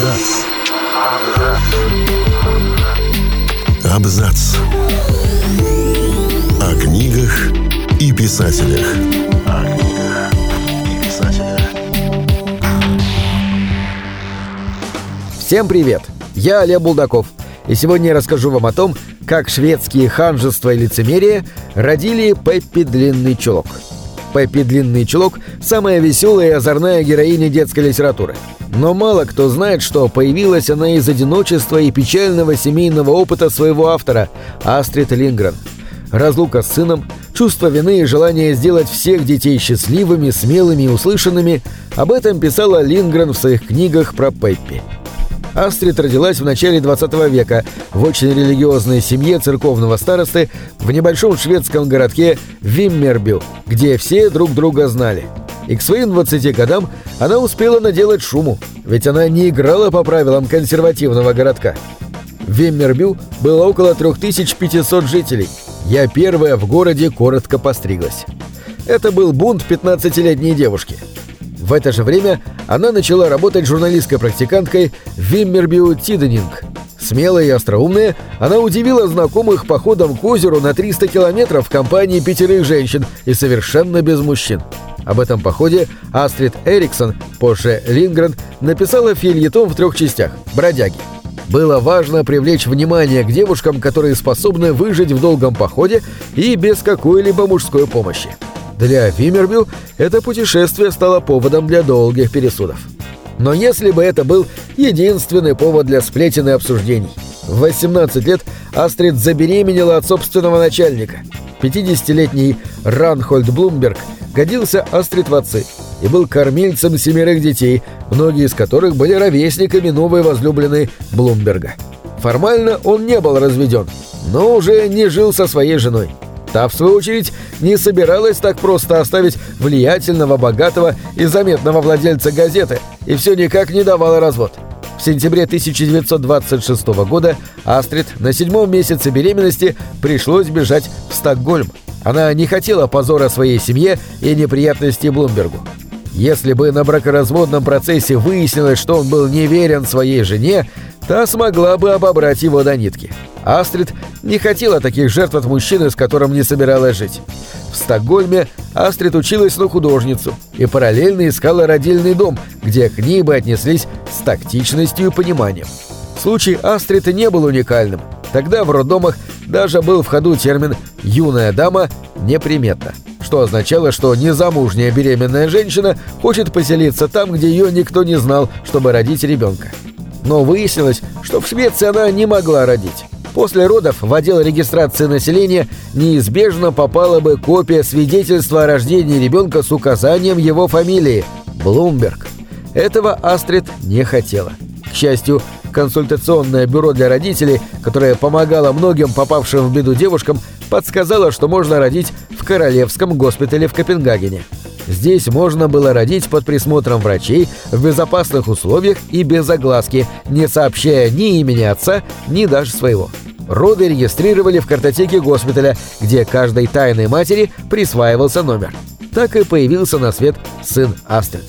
Абзац. Абзац. О книгах и писателях. О книгах и писателях. Всем привет! Я Олег Булдаков. И сегодня я расскажу вам о том, как шведские ханжества и лицемерие родили Пеппи Длинный Чулок. Пеппи Длинный Чулок – самая веселая и озорная героиня детской литературы. Но мало кто знает, что появилась она из одиночества и печального семейного опыта своего автора – Астрид Лингрен. Разлука с сыном, чувство вины и желание сделать всех детей счастливыми, смелыми и услышанными – об этом писала Лингрен в своих книгах про Пеппи. Астрид родилась в начале 20 века в очень религиозной семье церковного старосты в небольшом шведском городке Виммербю, где все друг друга знали. И к своим 20 годам она успела наделать шуму, ведь она не играла по правилам консервативного городка. В Виммербю было около 3500 жителей. Я первая в городе коротко постриглась. Это был бунт 15-летней девушки – в это же время она начала работать журналистской практиканткой в Виммербиу Тиденинг. Смелая и остроумная, она удивила знакомых походом к озеру на 300 километров в компании пятерых женщин и совершенно без мужчин. Об этом походе Астрид Эриксон, позже Лингрен, написала фильетон в трех частях «Бродяги». Было важно привлечь внимание к девушкам, которые способны выжить в долгом походе и без какой-либо мужской помощи. Для Вимербю это путешествие стало поводом для долгих пересудов. Но если бы это был единственный повод для сплетен и обсуждений. В 18 лет Астрид забеременела от собственного начальника. 50-летний Ранхольд Блумберг годился Астрид в отцы и был кормильцем семерых детей, многие из которых были ровесниками новой возлюбленной Блумберга. Формально он не был разведен, но уже не жил со своей женой. Та, в свою очередь, не собиралась так просто оставить влиятельного, богатого и заметного владельца газеты, и все никак не давала развод. В сентябре 1926 года Астрид на седьмом месяце беременности пришлось бежать в Стокгольм. Она не хотела позора своей семье и неприятностей Блумбергу. Если бы на бракоразводном процессе выяснилось, что он был неверен своей жене, та смогла бы обобрать его до нитки. Астрид не хотела таких жертв от мужчины, с которым не собиралась жить. В Стокгольме Астрид училась на художницу и параллельно искала родильный дом, где к ней бы отнеслись с тактичностью и пониманием. Случай Астрид не был уникальным. Тогда в роддомах даже был в ходу термин «юная дама» неприметно, что означало, что незамужняя беременная женщина хочет поселиться там, где ее никто не знал, чтобы родить ребенка. Но выяснилось, что в Швеции она не могла родить. После родов в отдел регистрации населения неизбежно попала бы копия свидетельства о рождении ребенка с указанием его фамилии – Блумберг. Этого Астрид не хотела. К счастью, консультационное бюро для родителей, которое помогало многим попавшим в беду девушкам, подсказало, что можно родить в Королевском госпитале в Копенгагене. Здесь можно было родить под присмотром врачей в безопасных условиях и без огласки, не сообщая ни имени отца, ни даже своего. Роды регистрировали в картотеке госпиталя, где каждой тайной матери присваивался номер. Так и появился на свет сын Астрид.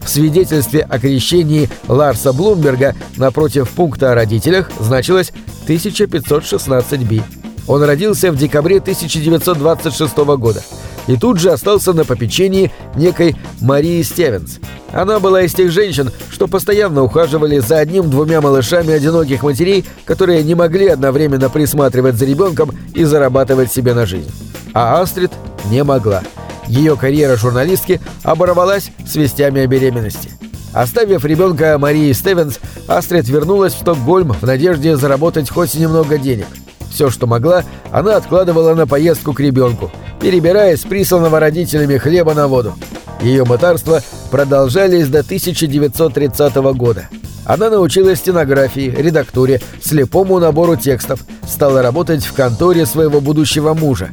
В свидетельстве о крещении Ларса Блумберга напротив пункта о родителях значилось 1516 би. Он родился в декабре 1926 года и тут же остался на попечении некой Марии Стевенс. Она была из тех женщин, что постоянно ухаживали за одним-двумя малышами одиноких матерей, которые не могли одновременно присматривать за ребенком и зарабатывать себе на жизнь. А Астрид не могла. Ее карьера журналистки оборвалась с вестями о беременности. Оставив ребенка Марии Стевенс, Астрид вернулась в Стокгольм в надежде заработать хоть немного денег. Все, что могла, она откладывала на поездку к ребенку, перебирая с присланного родителями хлеба на воду. Ее мытарства продолжались до 1930 года. Она научилась стенографии, редактуре, слепому набору текстов, стала работать в конторе своего будущего мужа.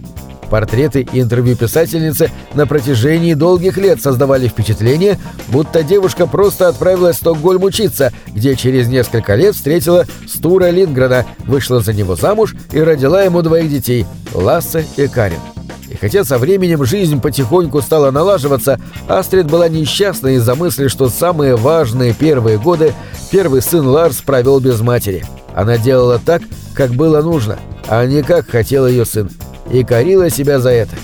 Портреты и интервью писательницы на протяжении долгих лет создавали впечатление, будто девушка просто отправилась в Стокгольм учиться, где через несколько лет встретила Стура Лингрена, вышла за него замуж и родила ему двоих детей – Лассе и Карин. И хотя со временем жизнь потихоньку стала налаживаться, Астрид была несчастна из-за мысли, что самые важные первые годы первый сын Ларс провел без матери. Она делала так, как было нужно, а не как хотел ее сын, и корила себя за это.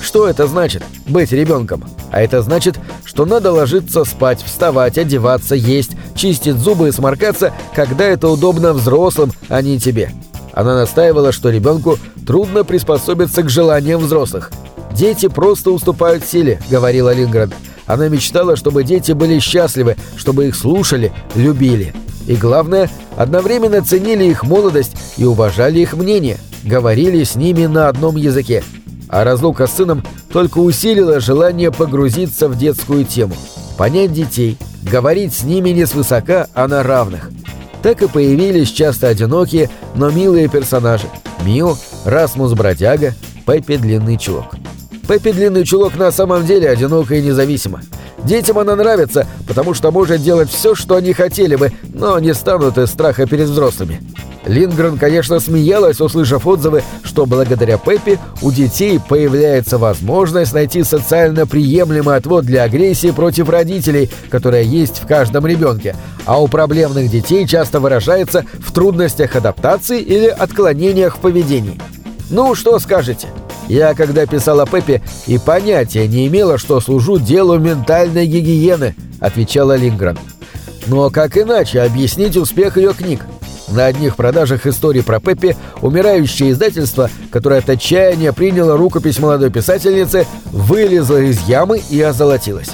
Что это значит – быть ребенком? А это значит, что надо ложиться спать, вставать, одеваться, есть, чистить зубы и сморкаться, когда это удобно взрослым, а не тебе. Она настаивала, что ребенку трудно приспособиться к желаниям взрослых. «Дети просто уступают силе», — говорила Лингрен. Она мечтала, чтобы дети были счастливы, чтобы их слушали, любили. И главное, одновременно ценили их молодость и уважали их мнение, говорили с ними на одном языке. А разлука с сыном только усилила желание погрузиться в детскую тему, понять детей, говорить с ними не свысока, а на равных. Так и появились часто одинокие, но милые персонажи – Мио, Расмус Бродяга, Пеппи Длинный Чулок. Пеппи Длинный Чулок на самом деле одинока и независима. Детям она нравится, потому что может делать все, что они хотели бы, но не станут из страха перед взрослыми. Лингрен, конечно, смеялась, услышав отзывы, что благодаря Пеппи у детей появляется возможность найти социально приемлемый отвод для агрессии против родителей, которая есть в каждом ребенке, а у проблемных детей часто выражается в трудностях адаптации или отклонениях в поведении. Ну, что скажете? Я, когда писала Пеппи, и понятия не имела, что служу делу ментальной гигиены, отвечала Лингрен. Но как иначе объяснить успех ее книг? На одних продажах истории про Пеппи умирающее издательство, которое от отчаяния приняло рукопись молодой писательницы, вылезло из ямы и озолотилось.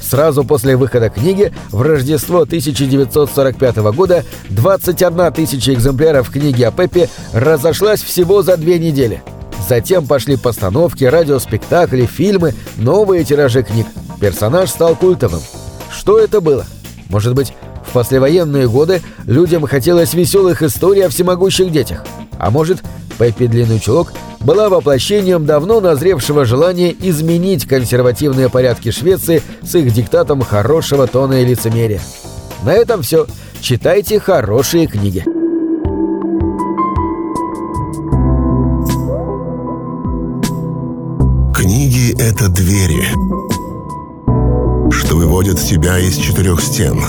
Сразу после выхода книги в Рождество 1945 года 21 тысяча экземпляров книги о Пеппи разошлась всего за две недели. Затем пошли постановки, радиоспектакли, фильмы, новые тиражи книг. Персонаж стал культовым. Что это было? Может быть, послевоенные годы людям хотелось веселых историй о всемогущих детях. А может, Пеппи Длинный Чулок была воплощением давно назревшего желания изменить консервативные порядки Швеции с их диктатом хорошего тона и лицемерия. На этом все. Читайте хорошие книги. Книги — это двери, что выводят тебя из четырех стен —